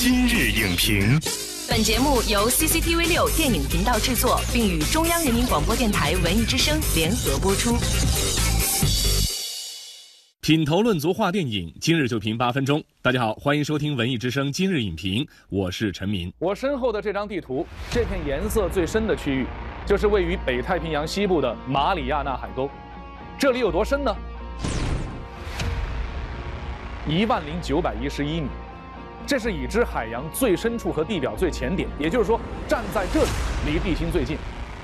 今日影评，本节目由 CCTV 六电影频道制作，并与中央人民广播电台文艺之声联合播出。品头论足话电影，今日就评八分钟。大家好，欢迎收听文艺之声今日影评，我是陈明。我身后的这张地图，这片颜色最深的区域，就是位于北太平洋西部的马里亚纳海沟。这里有多深呢？一万零九百一十一米，这是已知海洋最深处和地表最浅点，也就是说，站在这里离地心最近。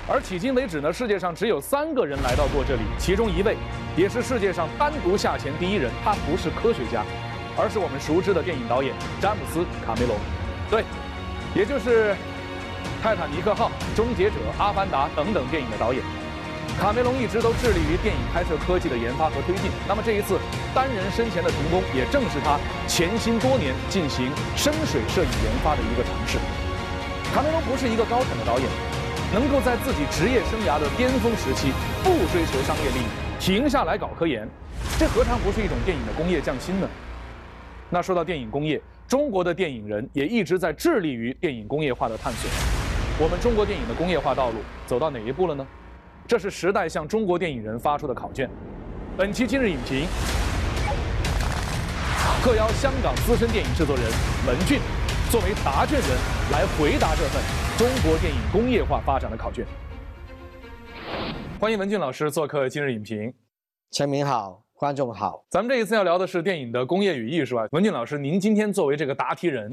而迄今为止呢，世界上只有三个人来到过这里，其中一位也是世界上单独下潜第一人。他不是科学家，而是我们熟知的电影导演詹姆斯·卡梅隆。对，也就是《泰坦尼克号》《终结者》《阿凡达》等等电影的导演。卡梅隆一直都致力于电影拍摄科技的研发和推进。那么这一次单人深潜的成功，也正是他潜心多年进行深水摄影研发的一个尝试。卡梅隆不是一个高产的导演，能够在自己职业生涯的巅峰时期不追求商业利益，停下来搞科研，这何尝不是一种电影的工业匠心呢？那说到电影工业，中国的电影人也一直在致力于电影工业化的探索。我们中国电影的工业化道路走到哪一步了呢？这是时代向中国电影人发出的考卷。本期今日影评特邀香港资深电影制作人文俊，作为答卷人来回答这份中国电影工业化发展的考卷。欢迎文俊老师做客今日影评。陈明好。观众好，咱们这一次要聊的是电影的工业与艺术啊。文俊老师，您今天作为这个答题人，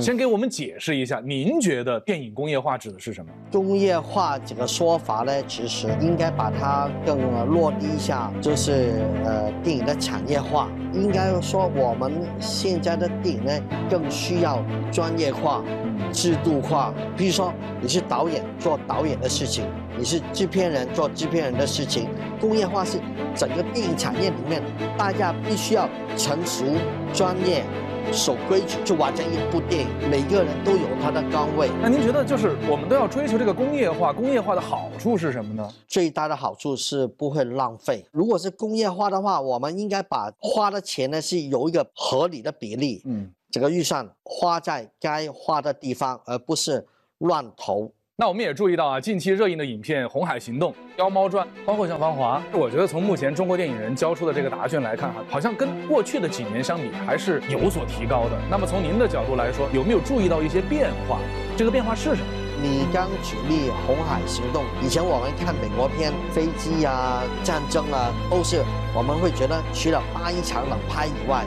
先给我们解释一下，您觉得电影工业化指的是什么？工业化这个说法呢，其实应该把它更落地一下，就是呃，电影的产业化。应该说，我们现在的电影呢，更需要专业化、制度化。比如说，你是导演做导演的事情，你是制片人做制片人的事情。工业化是整个电影产业。里面大家必须要成熟、专业、守规矩，去完成一部电影。每个人都有他的岗位。那您觉得，就是我们都要追求这个工业化？工业化的好处是什么呢？最大的好处是不会浪费。如果是工业化的话，我们应该把花的钱呢是有一个合理的比例。嗯，这个预算花在该花的地方，而不是乱投。那我们也注意到啊，近期热映的影片《红海行动》《妖猫传》，包括像《芳华》，我觉得从目前中国电影人交出的这个答卷来看，哈，好像跟过去的几年相比还是有所提高的。那么从您的角度来说，有没有注意到一些变化？这个变化是什么？你刚举例《红海行动》，以前我们看美国片，飞机啊、战争啊，都是我们会觉得除了八一厂能拍以外。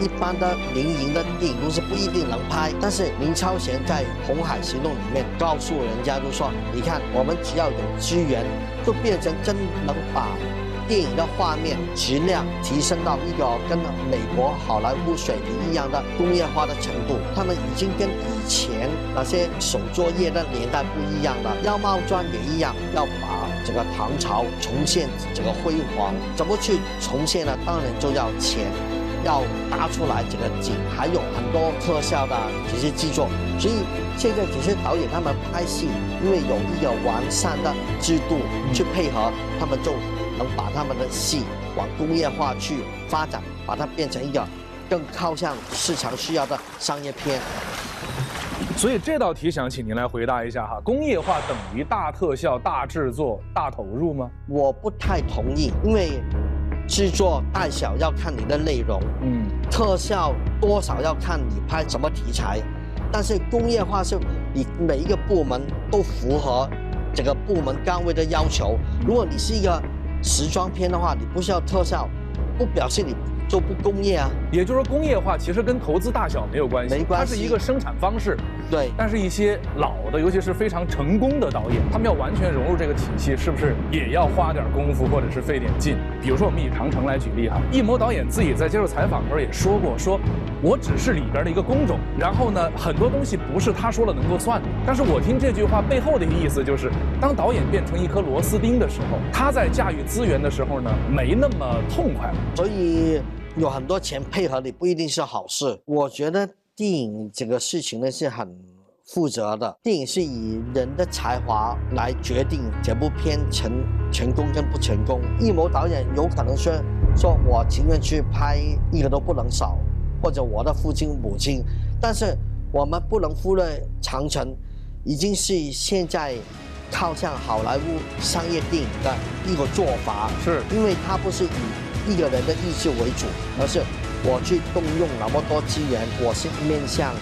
一般的民营的电影公司不一定能拍，但是林超贤在《红海行动》里面告诉人家，就说：你看，我们只要有资源，就变成真能把电影的画面质量提升到一个跟美国好莱坞水平一样的工业化的程度。他们已经跟以前那些手作业的年代不一样了。《妖猫传》也一样，要把这个唐朝重现这个辉煌。怎么去重现呢？当然就要钱。要搭出来这个景，还有很多特效的这些制作，所以现在这些导演他们拍戏，因为有一个完善的制度去配合，他们就能把他们的戏往工业化去发展，把它变成一个更靠向市场需要的商业片。所以这道题想请您来回答一下哈，工业化等于大特效、大制作、大投入吗？我不太同意，因为。制作大小要看你的内容，嗯，特效多少要看你拍什么题材，但是工业化是你每一个部门都符合整个部门岗位的要求。如果你是一个时装片的话，你不需要特效，不表现你。就不工业啊，也就是说工业化其实跟投资大小没有关系，没关系，它是一个生产方式。对，但是一些老的，尤其是非常成功的导演，他们要完全融入这个体系，是不是也要花点功夫或者是费点劲？比如说我们以长城来举例哈，易谋导演自己在接受采访的时候也说过，说我只是里边的一个工种，然后呢，很多东西不是他说了能够算的。但是我听这句话背后的一个意思就是，当导演变成一颗螺丝钉的时候，他在驾驭资源的时候呢，没那么痛快了。所以。有很多钱配合你不一定是好事。我觉得电影这个事情呢是很负责的。电影是以人的才华来决定这部片成成功跟不成功。艺谋导演有可能说说我情愿去拍一个都不能少，或者我的父亲母亲，但是我们不能忽略长城，已经是现在靠向好莱坞商业电影的一个做法。是因为它不是以一个人的意志为主，而是我去动用那么多资源，我是面向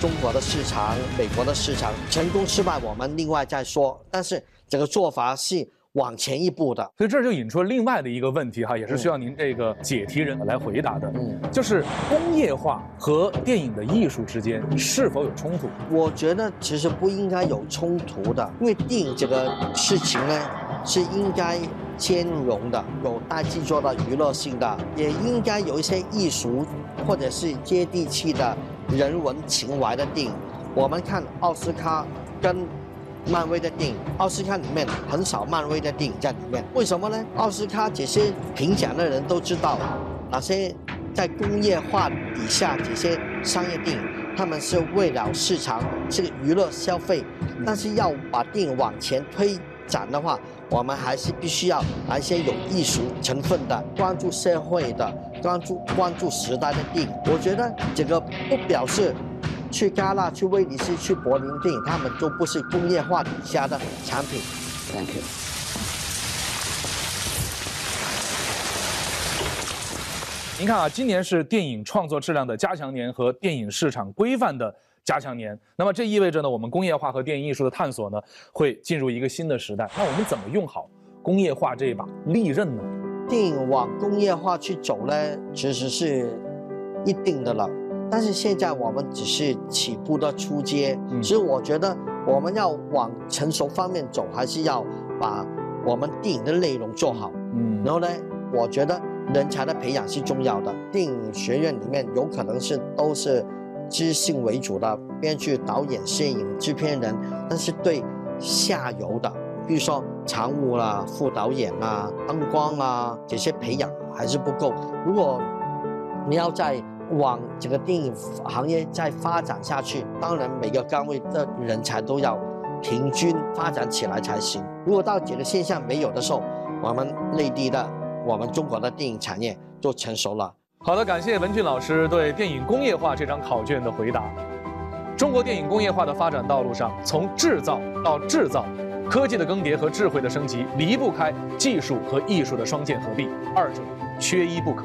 中国的市场、美国的市场，成功失败我们另外再说。但是这个做法是往前一步的。所以这就引出了另外的一个问题哈，也是需要您这个解题人来回答的，嗯，就是工业化和电影的艺术之间是否有冲突？我觉得其实不应该有冲突的，因为电影这个事情呢是应该兼容的，有大制作的娱乐性的，也应该有一些艺术或者是接地气的人文情怀的电影。我们看奥斯卡跟漫威的电影，奥斯卡里面很少漫威的电影在里面，为什么呢？奥斯卡这些评奖的人都知道，哪些在工业化底下这些商业电影，他们是为了市场这个娱乐消费，但是要把电影往前推展的话，我们还是必须要来一些有艺术成分的、关注社会的、关注关注时代的电影。我觉得这个不表示去戛纳、去威尼斯、去柏林电影，他们都不是工业化底下的产品。Thank you. 您看啊，今年是电影创作质量的加强年和电影市场规范的加强年。那么这意味着呢，我们工业化和电影艺术的探索呢，会进入一个新的时代。那我们怎么用好工业化这一把利刃呢？电影往工业化去走呢，其实是一定的了。但是现在我们只是起步的初阶，嗯所以我觉得我们要往成熟方面走，还是要把我们电影的内容做好。嗯然后呢，我觉得人才的培养是重要的。电影学院里面有可能是都是知性为主的编剧、导演、摄影、制片人，但是对下游的，比如说常务啦、副导演啊、灯光啊这些培养还是不够。如果你要再往整个电影行业再发展下去，当然每个岗位的人才都要平均发展起来才行。如果到这个现象没有的时候，我们内地的、我们中国的电影产业就成熟了。好的，感谢文俊老师对电影工业化这张考卷的回答。中国电影工业化的发展道路上，从制造到制造，科技的更迭和智慧的升级离不开技术和艺术的双剑合璧，二者缺一不可。